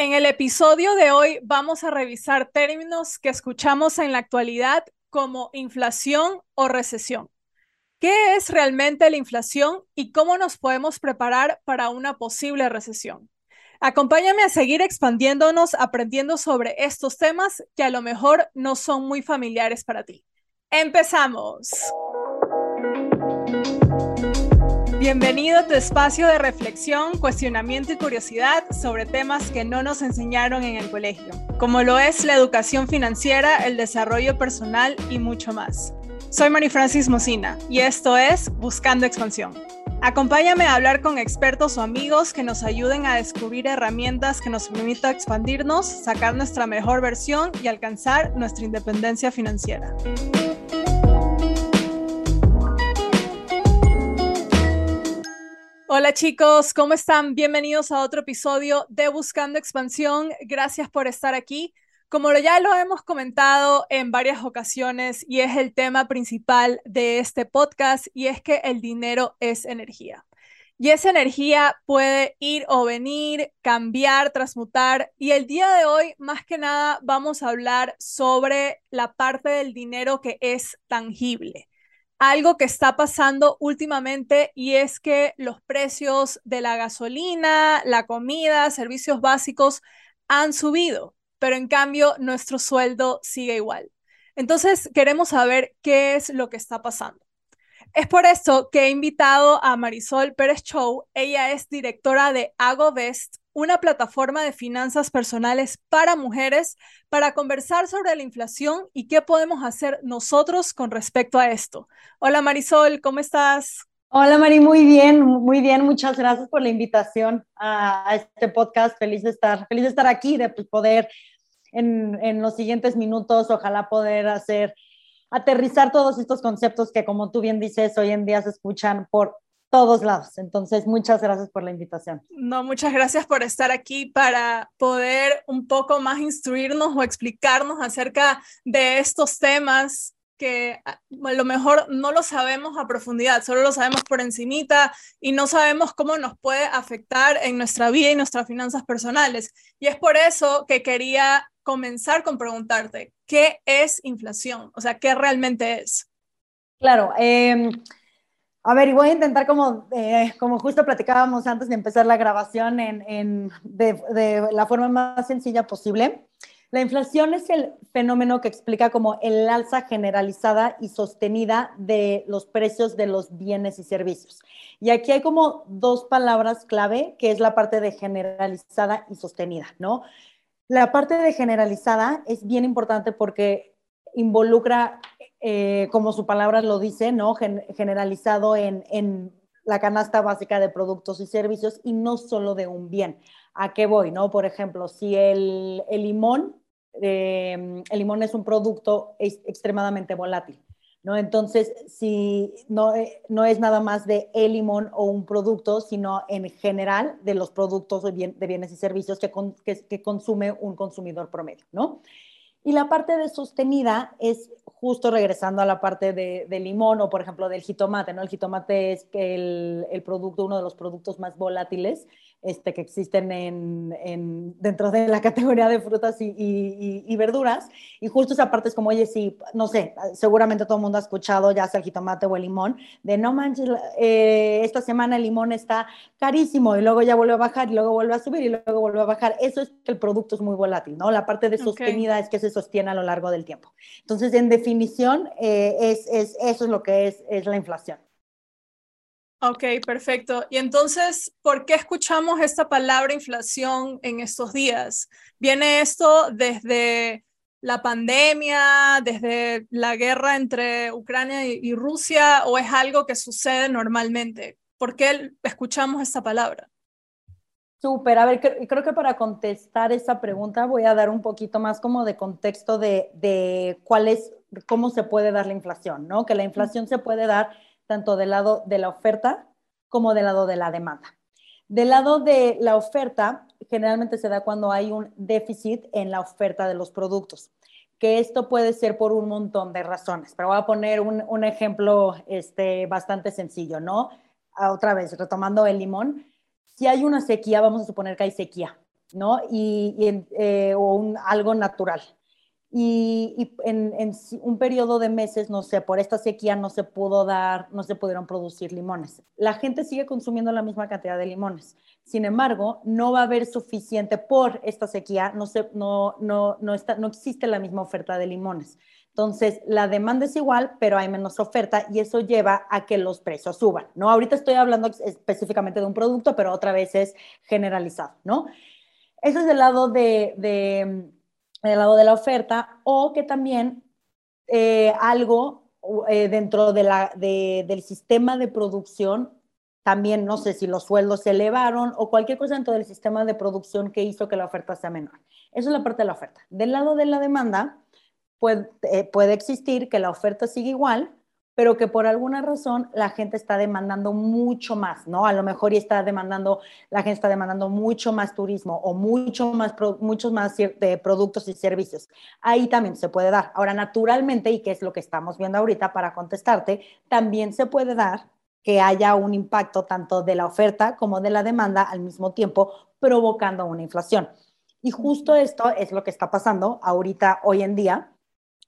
En el episodio de hoy vamos a revisar términos que escuchamos en la actualidad como inflación o recesión. ¿Qué es realmente la inflación y cómo nos podemos preparar para una posible recesión? Acompáñame a seguir expandiéndonos, aprendiendo sobre estos temas que a lo mejor no son muy familiares para ti. ¡Empezamos! Bienvenido a tu espacio de reflexión, cuestionamiento y curiosidad sobre temas que no nos enseñaron en el colegio, como lo es la educación financiera, el desarrollo personal y mucho más. Soy Mari Francis Mocina y esto es Buscando Expansión. Acompáñame a hablar con expertos o amigos que nos ayuden a descubrir herramientas que nos permitan expandirnos, sacar nuestra mejor versión y alcanzar nuestra independencia financiera. Hola chicos, ¿cómo están? Bienvenidos a otro episodio de Buscando Expansión. Gracias por estar aquí. Como ya lo hemos comentado en varias ocasiones y es el tema principal de este podcast y es que el dinero es energía. Y esa energía puede ir o venir, cambiar, transmutar. Y el día de hoy, más que nada, vamos a hablar sobre la parte del dinero que es tangible algo que está pasando últimamente y es que los precios de la gasolina, la comida, servicios básicos han subido, pero en cambio nuestro sueldo sigue igual. Entonces queremos saber qué es lo que está pasando. Es por esto que he invitado a Marisol Pérez Chow. Ella es directora de AgoVest, una plataforma de finanzas personales para mujeres, para conversar sobre la inflación y qué podemos hacer nosotros con respecto a esto. Hola Marisol, ¿cómo estás? Hola Mari, muy bien, muy bien. Muchas gracias por la invitación a, este podcast. Feliz de estar, feliz de estar aquí, de poder en, en los siguientes minutos, ojalá poder hacer aterrizar todos estos conceptos que, como tú bien dices, hoy en día se escuchan por todos lados. Entonces, muchas gracias por la invitación. No, muchas gracias por estar aquí para poder un poco más instruirnos o explicarnos acerca de estos temas que a lo mejor no lo sabemos a profundidad, solo lo sabemos por encimita y no sabemos cómo nos puede afectar en nuestra vida y nuestras finanzas personales. Y es por eso que quería comenzar con preguntarte, ¿qué es inflación? O sea, ¿qué realmente es? Claro, em, a ver, y voy a intentar como, eh, como justo platicábamos antes de empezar la grabación en, de, de, la forma más sencilla posible. La inflación es el fenómeno que explica como el alza generalizada y sostenida de los precios de los bienes y servicios. Y aquí hay como dos palabras clave, que es la parte de generalizada y sostenida, ¿no? La parte de generalizada es bien importante porque involucra, eh, como su palabra lo dice, ¿no? generalizado en, en, la canasta básica de productos y servicios y no solo de un bien. ¿A qué voy? ¿no? Por ejemplo, si el, el limón, eh, el limón es un producto extremadamente volátil. ¿no? Entonces, si no, eh, no, es nada más de el limón o un producto, sino en general de los productos de, bienes y servicios que, que, consume un consumidor promedio, ¿no? Y la parte de sostenida es justo regresando a la parte de, limón o, por ejemplo, del jitomate, ¿no? El jitomate es el, el producto, uno de los productos más volátiles este, que existen en, dentro de la categoría de frutas y, verduras. Y justo esa parte es como, oye, sí, no sé, seguramente todo el mundo ha escuchado, ya sea el jitomate o el limón, de no manches, eh, esta semana el limón está carísimo y luego ya vuelve a bajar y luego vuelve a subir y luego vuelve a bajar. Eso es que el producto es muy volátil, ¿no? La parte de sostenida es que se sostiene a lo largo del tiempo. Entonces, en definición, eh, es, es, eso es lo que es, es la inflación. Ok, perfecto. Y entonces, ¿por qué escuchamos esta palabra inflación en estos días? ¿Viene esto desde la pandemia, desde la guerra entre Ucrania y, Rusia o es algo que sucede normalmente? ¿Por qué escuchamos esta palabra? Súper, a ver, creo que para contestar esa pregunta voy a dar un poquito más como de contexto de, de cuál es, cómo se puede dar la inflación, ¿no? Que la inflación se puede dar tanto del lado de la oferta como del lado de la demanda. Del lado de la oferta, generalmente se da cuando hay un déficit en la oferta de los productos, que esto puede ser por un montón de razones, pero voy a poner un, ejemplo este, bastante sencillo, ¿no? Ah, otra vez, retomando el limón, si hay una sequía, vamos a suponer que hay sequía, ¿no? Y, eh, o un, algo natural. Y, en, en, un periodo de meses, no sé, por esta sequía no se pudo dar, no se pudieron producir limones. La gente sigue consumiendo la misma cantidad de limones. Sin embargo, no va a haber suficiente por esta sequía, no, se, no, no, no, está, no existe la misma oferta de limones. Entonces, la demanda es igual, pero hay menos oferta y eso lleva a que los precios suban, ¿no? Ahorita estoy hablando específicamente de un producto, pero otra vez es generalizado, ¿no? Eso es del lado de, de del lado de la oferta, o que también eh, algo eh, dentro de la, del sistema de producción, también no sé si los sueldos se elevaron o cualquier cosa dentro del sistema de producción que hizo que la oferta sea menor. Eso es la parte de la oferta. Del lado de la demanda, puede, eh, puede existir que la oferta siga igual, pero que por alguna razón la gente está demandando mucho más, ¿no? A lo mejor y está demandando, la gente está demandando mucho más turismo o mucho más, muchos más de productos y servicios. Ahí también se puede dar. Ahora, naturalmente, y que es lo que estamos viendo ahorita para contestarte, también se puede dar que haya un impacto tanto de la oferta como de la demanda al mismo tiempo, provocando una inflación. Y justo esto es lo que está pasando ahorita, hoy en día.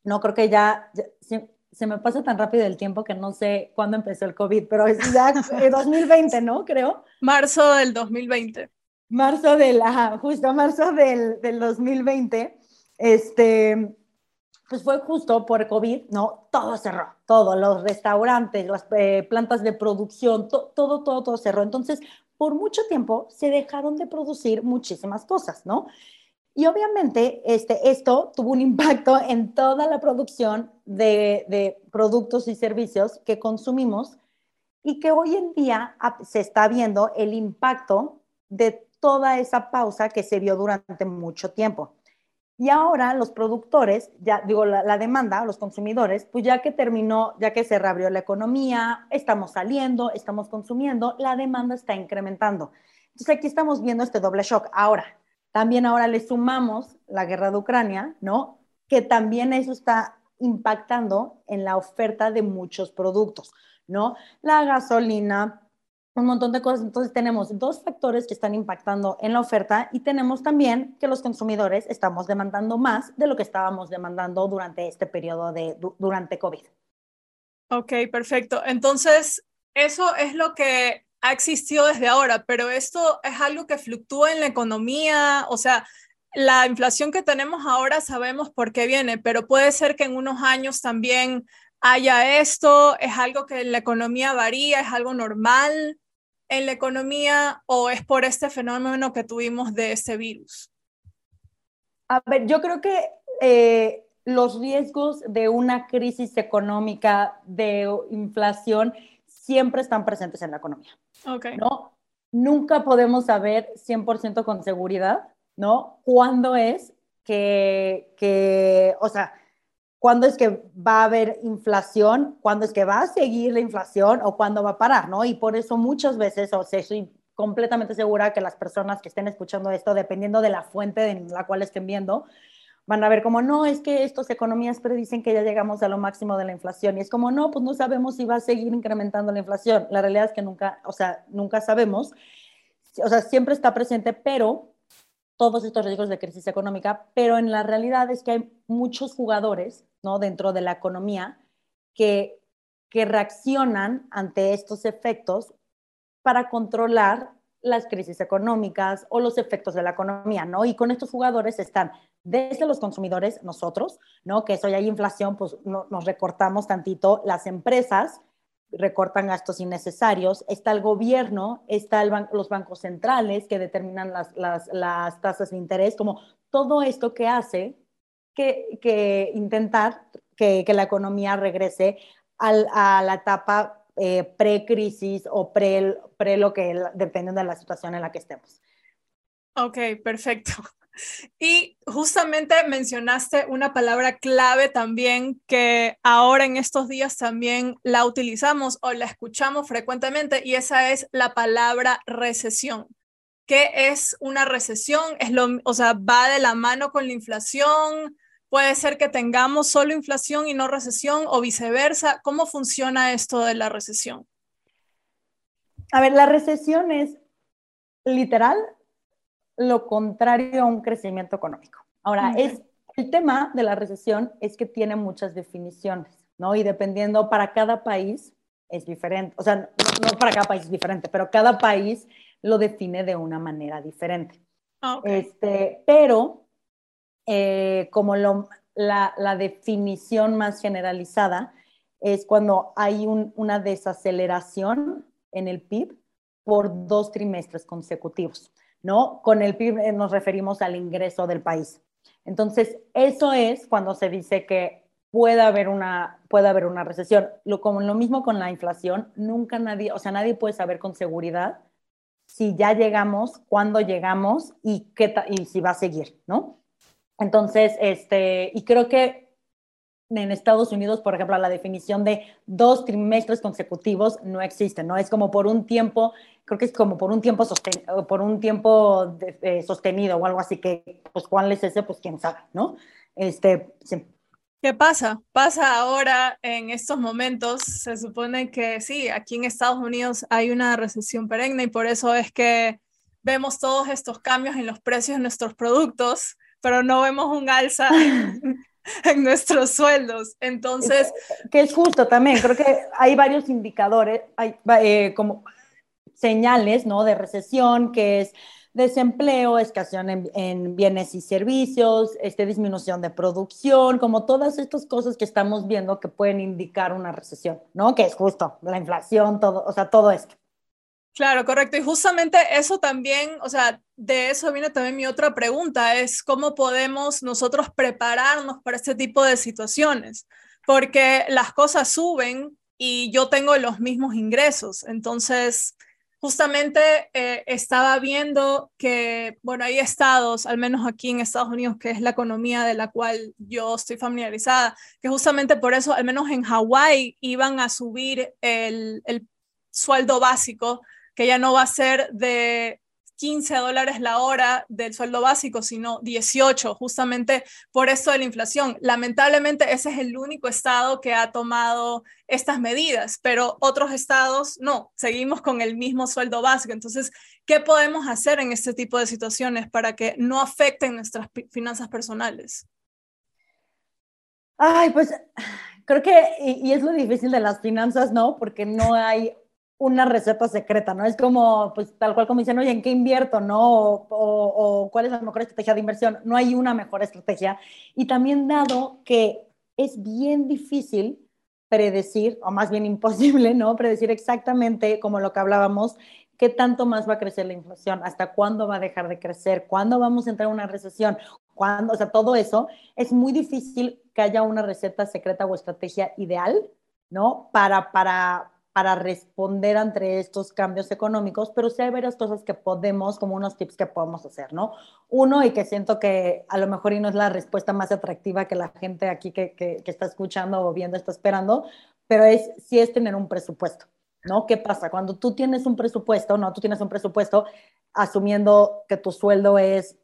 No creo que ya, ya se me pasa tan rápido el tiempo que no sé cuándo empezó el COVID, pero es ya 2020, ¿no? Creo. Marzo del 2020. Marzo del, ajá, justo marzo del, del 2020, este, pues fue justo por COVID, ¿no? Todo cerró, todo, los restaurantes, las eh, plantas de producción, todo, todo, todo cerró. Entonces, por mucho tiempo se dejaron de producir muchísimas cosas, ¿no? Y obviamente este, esto tuvo un impacto en toda la producción de, productos y servicios que consumimos y que hoy en día se está viendo el impacto de toda esa pausa que se vio durante mucho tiempo. Y ahora los productores, ya digo, la, la, demanda, los consumidores, pues ya que terminó, ya que se reabrió la economía, estamos saliendo, estamos consumiendo, la demanda está incrementando. Entonces aquí estamos viendo este doble shock. Ahora, también ahora le sumamos la guerra de Ucrania, ¿no? Que también eso está impactando en la oferta de muchos productos, ¿no? La gasolina, un montón de cosas. Entonces tenemos dos factores que están impactando en la oferta y tenemos también que los consumidores estamos demandando más de lo que estábamos demandando durante este periodo de, durante COVID. Ok, perfecto. Entonces, eso es lo que ha existido desde ahora, pero esto es algo que fluctúa en la economía, o sea, la inflación que tenemos ahora sabemos por qué viene, pero puede ser que en unos años también haya esto, es algo que la economía varía, es algo normal en la economía o es por este fenómeno que tuvimos de este virus. A ver, yo creo que eh, los riesgos de una crisis económica, de inflación, siempre están presentes en la economía. Okay. ¿no? Nunca podemos saber 100% con seguridad, ¿no? ¿Cuándo es que, que, o sea, cuándo es que va a haber inflación, cuándo es que va a seguir la inflación o cuándo va a parar, ¿no? Y por eso muchas veces, o sea, estoy completamente segura que las personas que estén escuchando esto, dependiendo de la fuente en la cual estén viendo, van a ver como, no, es que estas economías predicen que ya llegamos a lo máximo de la inflación. Y es como, no, pues no sabemos si va a seguir incrementando la inflación. La realidad es que nunca, o sea, nunca sabemos. O sea, siempre está presente, pero todos estos riesgos de crisis económica, pero en la realidad es que hay muchos jugadores, ¿no? Dentro de la economía que, que reaccionan ante estos efectos para controlar las crisis económicas o los efectos de la economía, ¿no? Y con estos jugadores están desde los consumidores, nosotros, ¿no? Que eso ya hay inflación, pues nos recortamos tantito, las empresas recortan gastos innecesarios, está el gobierno, está los bancos centrales que determinan las, tasas de interés, como todo esto que hace que, que intentar que, la economía regrese a la etapa eh, pre-crisis o pre, pre lo que, dependiendo de la situación en la que estemos. Ok, perfecto. Y justamente mencionaste una palabra clave también que ahora en estos días también la utilizamos o la escuchamos frecuentemente y esa es la palabra recesión. ¿Qué es una recesión? Es lo, o sea, va de la mano con la inflación. Puede ser que tengamos solo inflación y no recesión o viceversa. ¿Cómo funciona esto de la recesión? A ver, la recesión es literal lo contrario a un crecimiento económico. Ahora, es, el tema de la recesión es que tiene muchas definiciones, ¿no? Y dependiendo para cada país es diferente, o sea, no, para cada país es diferente, pero cada país lo define de una manera diferente. Ah, este, pero eh, como lo, la, la, definición más generalizada es cuando hay un, una desaceleración en el PIB por dos trimestres consecutivos, ¿no? Con el PIB eh, nos referimos al ingreso del país. Entonces, eso es cuando se dice que puede haber una, puede haber una recesión. Lo, como lo mismo con la inflación, nunca nadie, o sea, nadie puede saber con seguridad si ya llegamos, cuándo llegamos y, qué y si va a seguir, ¿no? Entonces, este, y creo que en Estados Unidos, por ejemplo, la definición de dos trimestres consecutivos no existe, ¿no? Es como por un tiempo, creo que es como por un tiempo, por un tiempo sostenido o algo así, que pues cuál es ese, pues quién sabe, ¿no? Este, ¿Qué pasa? Pasa ahora en estos momentos, se supone que sí, aquí en Estados Unidos hay una recesión perenne y por eso es que vemos todos estos cambios en los precios de nuestros productos, pero no vemos un alza en nuestros sueldos. Entonces... Que es justo también, creo que hay varios indicadores, hay eh, como señales, ¿no? De recesión, que es desempleo, escasez en, bienes y servicios, este, disminución de producción, como todas estas cosas que estamos viendo que pueden indicar una recesión, ¿no? Que es justo la inflación, todo, o sea, todo esto. Claro, correcto. Y justamente eso también, o sea, de eso viene también mi otra pregunta, es cómo podemos nosotros prepararnos para este tipo de situaciones, porque las cosas suben y yo tengo los mismos ingresos. Entonces, justamente eh, estaba viendo que, bueno, hay estados, al menos aquí en Estados Unidos, que es la economía de la cual yo estoy familiarizada, que justamente por eso, al menos en Hawái, iban a subir el, el sueldo básico que ya no va a ser de 15 dólares la hora del sueldo básico, sino 18, justamente por eso de la inflación. Lamentablemente ese es el único estado que ha tomado estas medidas, pero otros estados no, seguimos con el mismo sueldo básico. Entonces, ¿qué podemos hacer en este tipo de situaciones para que no afecten nuestras finanzas personales? Ay, pues creo que, y, y es lo difícil de las finanzas, ¿no? Porque no hay una receta secreta, ¿no? Es como, pues tal cual como dicen, oye, ¿en qué invierto, no? O, cuál es la mejor estrategia de inversión. No hay una mejor estrategia. Y también dado que es bien difícil predecir, o más bien imposible, ¿no? Predecir exactamente, como lo que hablábamos, qué tanto más va a crecer la inflación, hasta cuándo va a dejar de crecer, cuándo vamos a entrar en una recesión, cuándo, o sea, todo eso, es muy difícil que haya una receta secreta o estrategia ideal, ¿no? Para, para, para responder ante estos cambios económicos, pero sí hay varias cosas que podemos, como unos tips que podemos hacer, ¿no? Uno, y que siento que a lo mejor y no es la respuesta más atractiva que la gente aquí que, que, está escuchando o viendo está esperando, pero es, sí es tener un presupuesto, ¿no? ¿Qué pasa? Cuando tú tienes un presupuesto, ¿no? Tú tienes un presupuesto asumiendo que tu sueldo es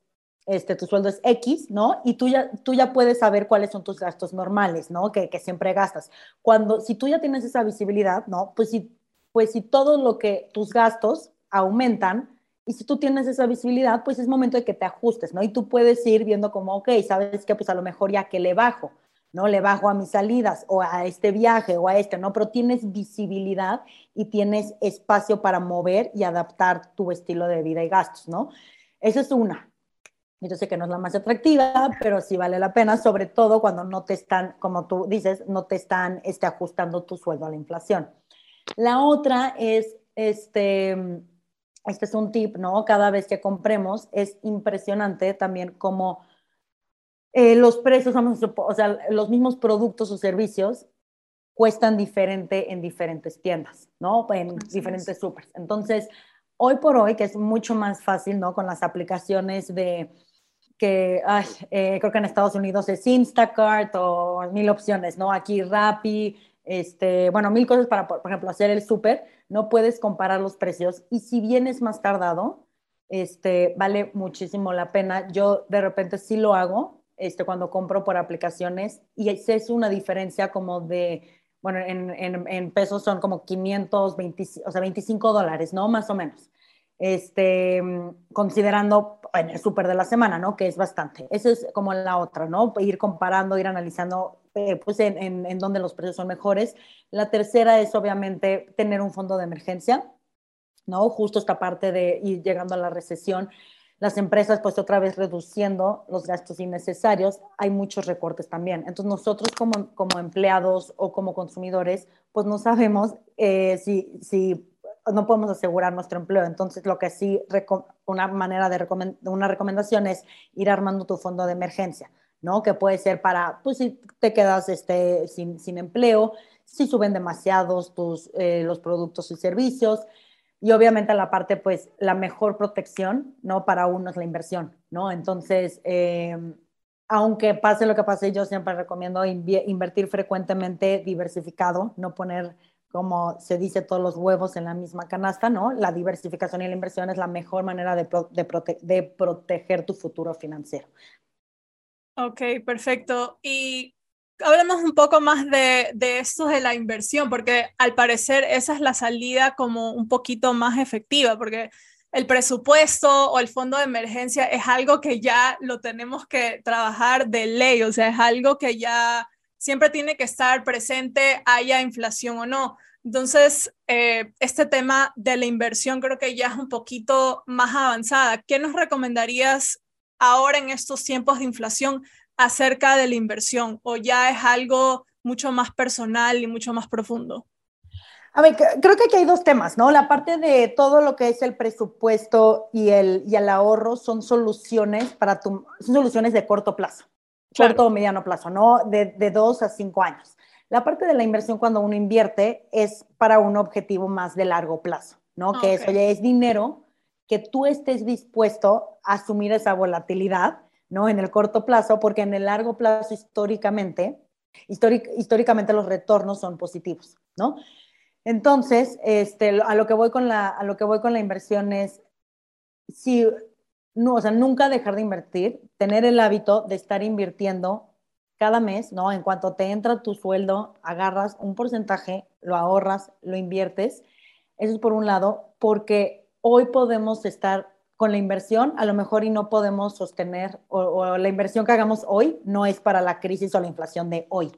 este, tu sueldo es X, ¿no? Y tú ya, tú ya puedes saber cuáles son tus gastos normales, ¿no? Que, que siempre gastas. Cuando, si tú ya tienes esa visibilidad, ¿no? Pues si, pues si todo lo que tus gastos aumentan, y si tú tienes esa visibilidad, pues es momento de que te ajustes, ¿no? Y tú puedes ir viendo como, ok, sabes que pues a lo mejor ya que le bajo, ¿no? Le bajo a mis salidas o a este viaje o a este, ¿no? Pero tienes visibilidad y tienes espacio para mover y adaptar tu estilo de vida y gastos, ¿no? Esa es una. Yo sé que no es la más atractiva, pero sí vale la pena, sobre todo cuando no te están, como tú dices, no te están este, ajustando tu sueldo a la inflación. La otra es, este, este es un tip, ¿no? Cada vez que compremos, es impresionante también como eh, los precios, o sea, los mismos productos o servicios cuestan diferente en diferentes tiendas, ¿no? En diferentes supers. Entonces, hoy por hoy, que es mucho más fácil, ¿no? Con las aplicaciones de que eh, creo que en Estados Unidos es Instacart o mil opciones, ¿no? Aquí Rappi, este, bueno, mil cosas para, por ejemplo, hacer el súper, no puedes comparar los precios y si bien es más tardado, este, vale muchísimo la pena. Yo de repente sí lo hago este, cuando compro por aplicaciones y es una diferencia como de, bueno, en, en, en pesos son como 520, o sea, 25 dólares, ¿no? Más o menos. Este, considerando en el súper de la semana, ¿no? Que es bastante. Eso es como la otra, ¿no? Ir comparando, ir analizando, eh, pues, en, en, en dónde los precios son mejores. La tercera es, obviamente, tener un fondo de emergencia, ¿no? Justo esta parte de ir llegando a la recesión las empresas pues otra vez reduciendo los gastos innecesarios, hay muchos recortes también. Entonces nosotros como, como empleados o como consumidores pues no sabemos eh, si, si no podemos asegurar nuestro empleo. Entonces lo que sí, una manera de una recomendación es ir armando tu fondo de emergencia. ¿no? Que puede ser para, pues si te quedas este, sin, sin empleo, si suben demasiados tus, eh, los productos y servicios, y obviamente la parte, pues, la mejor protección, ¿no? Para uno es la inversión, ¿no? Entonces, eh, aunque pase lo que pase, yo siempre recomiendo invertir frecuentemente diversificado, no poner, como se dice, todos los huevos en la misma canasta, ¿no? La diversificación y la inversión es la mejor manera de, proteger tu futuro financiero. Ok, perfecto. Y hablemos un poco más de, de, esto de la inversión, porque al parecer esa es la salida como un poquito más efectiva, porque el presupuesto o el fondo de emergencia es algo que ya lo tenemos que trabajar de ley, o sea, es algo que ya siempre tiene que estar presente, haya inflación o no. Entonces, eh, este tema de la inversión creo que ya es un poquito más avanzada. ¿Qué nos recomendarías ahora en estos tiempos de inflación acerca de la inversión o ya es algo mucho más personal y mucho más profundo? A ver, creo que aquí hay dos temas, ¿no? La parte de todo lo que es el presupuesto y el, y el ahorro son soluciones para tu, son soluciones de corto plazo, corto o mediano plazo, ¿no? De, de dos a cinco años. La parte de la inversión cuando uno invierte es para un objetivo más de largo plazo, ¿no? Que eso ya es dinero que tú estés dispuesto a asumir esa volatilidad ¿no? En el corto plazo, porque en el largo plazo históricamente, históricamente los retornos son positivos, ¿no? Entonces, este, a, lo que voy con la, a lo que voy con la inversión es, si, no, o sea, nunca dejar de invertir, tener el hábito de estar invirtiendo cada mes, ¿no? En cuanto te entra tu sueldo, agarras un porcentaje, lo ahorras, lo inviertes. Eso es por un lado, porque hoy podemos estar con la inversión, a lo mejor y no podemos sostener, o, la inversión que hagamos hoy no es para la crisis o la inflación de hoy,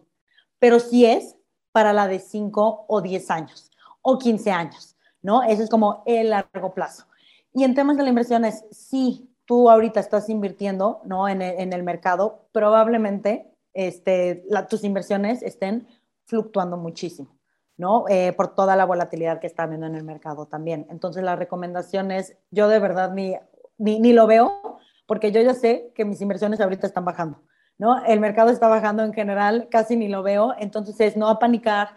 pero sí es para la de 5 o 10 años o 15 años, ¿no? Eso es como el largo plazo. Y en temas de la inversión es, si tú ahorita estás invirtiendo, ¿no? En el, mercado, probablemente este, tus inversiones estén fluctuando muchísimo. ¿no? Eh, por toda la volatilidad que está habiendo en el mercado también. Entonces, la recomendación es, yo de verdad ni, ni, lo veo, porque yo ya sé que mis inversiones ahorita están bajando, ¿no? El mercado está bajando en general, casi ni lo veo, entonces es no a panicar,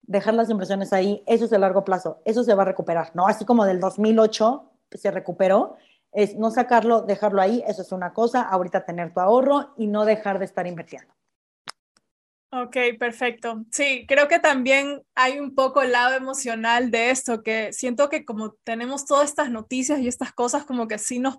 dejar las inversiones ahí, eso es de largo plazo, eso se va a recuperar, ¿no? Así como del 2008 se recuperó, es no sacarlo, dejarlo ahí, eso es una cosa, ahorita tener tu ahorro y no dejar de estar invirtiendo. Ok, perfecto. Sí, creo que también hay un poco el lado emocional de esto, que siento que como tenemos todas estas noticias y estas cosas, como que sí nos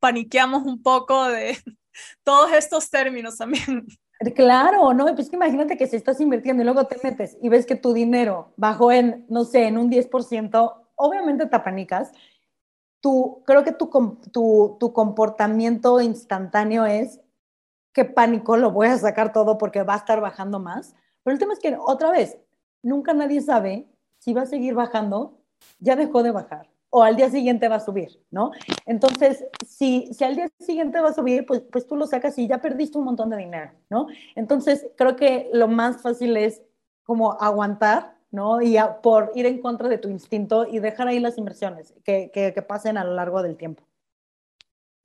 paniqueamos un poco de todos estos términos también. Claro, no, pues que imagínate que si estás invirtiendo y luego te metes y ves que tu dinero bajó en, no sé, en un 10%, obviamente te panicas. Tu, creo que tu, tu, tu comportamiento instantáneo es, qué pánico, lo voy a sacar todo porque va a estar bajando más. Pero el tema es que, otra vez, nunca nadie sabe si va a seguir bajando, ya dejó de bajar, o al día siguiente va a subir, ¿no? Entonces, si, si al día siguiente va a subir, pues, pues tú lo sacas y ya perdiste un montón de dinero, ¿no? Entonces, creo que lo más fácil es como aguantar, ¿no? Y por ir en contra de tu instinto y dejar ahí las inversiones que, que, que pasen a lo largo del tiempo.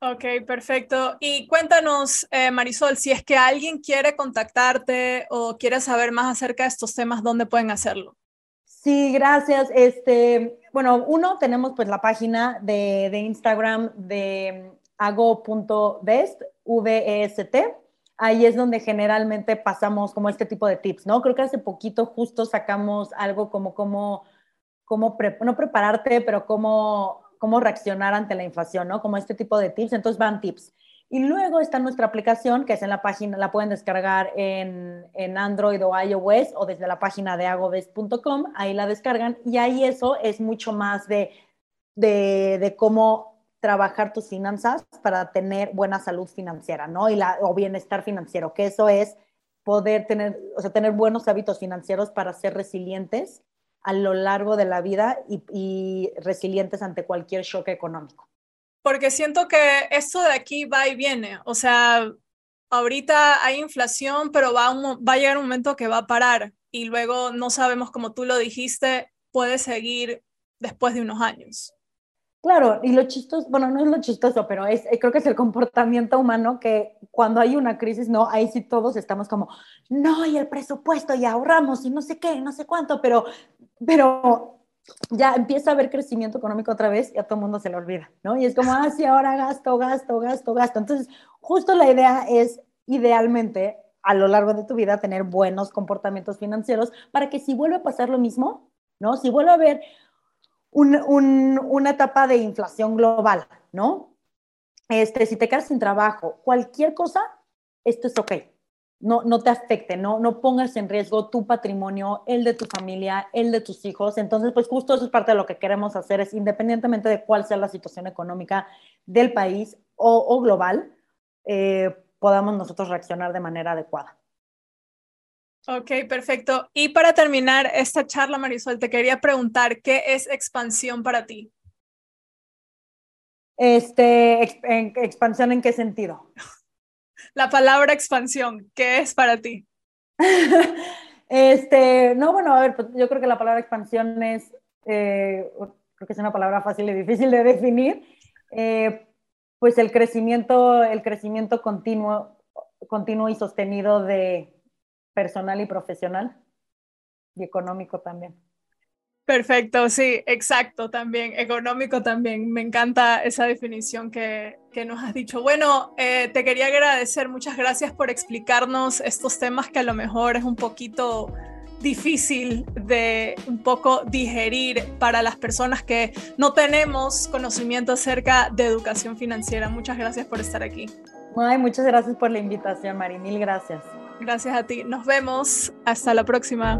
Ok, perfecto. Y cuéntanos, eh, Marisol, si es que alguien quiere contactarte o quiere saber más acerca de estos temas, ¿dónde pueden hacerlo? Sí, gracias. Este, bueno, uno, tenemos pues la página de, de Instagram de ago.vest, V-E-S-T. Ahí es donde generalmente pasamos como este tipo de tips, ¿no? Creo que hace poquito justo sacamos algo como cómo, cómo no prepararte, pero cómo cómo reaccionar ante la inflación, ¿no? Como este tipo de tips, entonces van tips. Y luego está nuestra aplicación, que es en la página, la pueden descargar en, en Android o iOS o desde la página de agoves.com, ahí la descargan y ahí eso es mucho más de de, de cómo trabajar tus finanzas para tener buena salud financiera, ¿no? Y la, o bienestar financiero, que eso es poder tener, o sea, tener buenos hábitos financieros para ser resilientes a lo largo de la vida y, resilientes ante cualquier shock económico. Porque siento que esto de aquí va y viene, o sea, ahorita hay inflación, pero va, va a llegar un momento que va a parar y luego no sabemos, como tú lo dijiste, puede seguir después de unos años. Claro, y lo chistoso, bueno, no es lo chistoso, pero es, eh, creo que es el comportamiento humano que cuando hay una crisis, no, ahí sí todos estamos como, no, y el presupuesto, y ahorramos, y no sé qué, no sé cuánto, pero, pero ya empieza a haber crecimiento económico otra vez y a todo el mundo se le olvida, ¿no? Y es como, ah, sí, ahora gasto, gasto, gasto, gasto. Entonces, justo la idea es, idealmente, a lo largo de tu vida, tener buenos comportamientos financieros para que si vuelve a pasar lo mismo, ¿no? Si vuelve a haber una etapa de inflación global, ¿no? Este, si te quedas sin trabajo, cualquier cosa, esto es ok. No, no te afecte, no, no pongas en riesgo tu patrimonio, el de tu familia, el de tus hijos. Entonces, pues justo eso es parte de lo que queremos hacer, es independientemente de cuál sea la situación económica del país o, global, eh, podamos nosotros reaccionar de manera adecuada. Ok, perfecto. Y para terminar esta charla, Marisol, te quería preguntar, ¿qué es expansión para ti? Este, expansión en qué sentido? La palabra expansión, ¿qué es para ti? este, no, bueno, a ver, pues, yo creo que la palabra expansión es, eh, creo que es una palabra fácil y difícil de definir, eh, pues el crecimiento, el crecimiento continuo, continuo y sostenido de, personal y profesional y económico también. Perfecto, sí, exacto, también, económico también. Me encanta esa definición que, que nos has dicho. Bueno, eh, te quería agradecer, muchas gracias por explicarnos estos temas que a lo mejor es un poquito difícil de un poco digerir para las personas que no tenemos conocimiento acerca de educación financiera. Muchas gracias por estar aquí. Ay, muchas gracias por la invitación, Mari, mil gracias. Gracias a ti. Nos vemos. Hasta la próxima.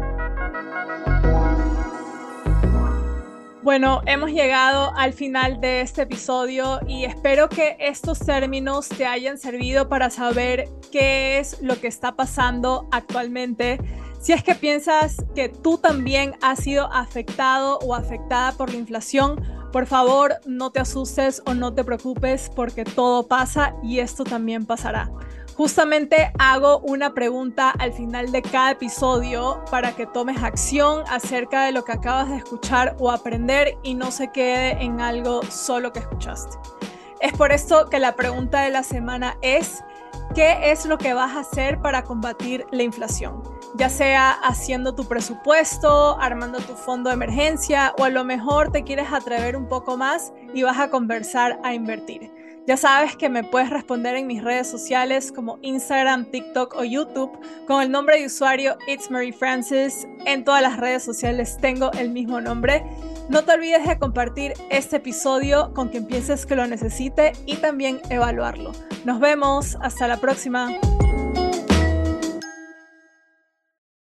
Bueno, hemos llegado al final de este episodio y espero que estos términos te hayan servido para saber qué es lo que está pasando actualmente. Si es que piensas que tú también has sido afectado o afectada por la inflación, por favor no te asustes o no te preocupes porque todo pasa y esto también pasará. Justamente hago una pregunta al final de cada episodio para que tomes acción acerca de lo que acabas de escuchar o aprender y no se quede en algo solo que escuchaste. Es por esto que la pregunta de la semana es, ¿qué es lo que vas a hacer para combatir la inflación? Ya sea haciendo tu presupuesto, armando tu fondo de emergencia o a lo mejor te quieres atrever un poco más y vas a conversar a invertir. Ya sabes que me puedes responder en mis redes sociales como Instagram, TikTok o YouTube con el nombre de usuario It's Mary Francis. En todas las redes sociales tengo el mismo nombre. No te olvides de compartir este episodio con quien pienses que lo necesite y también evaluarlo. Nos vemos, hasta la próxima.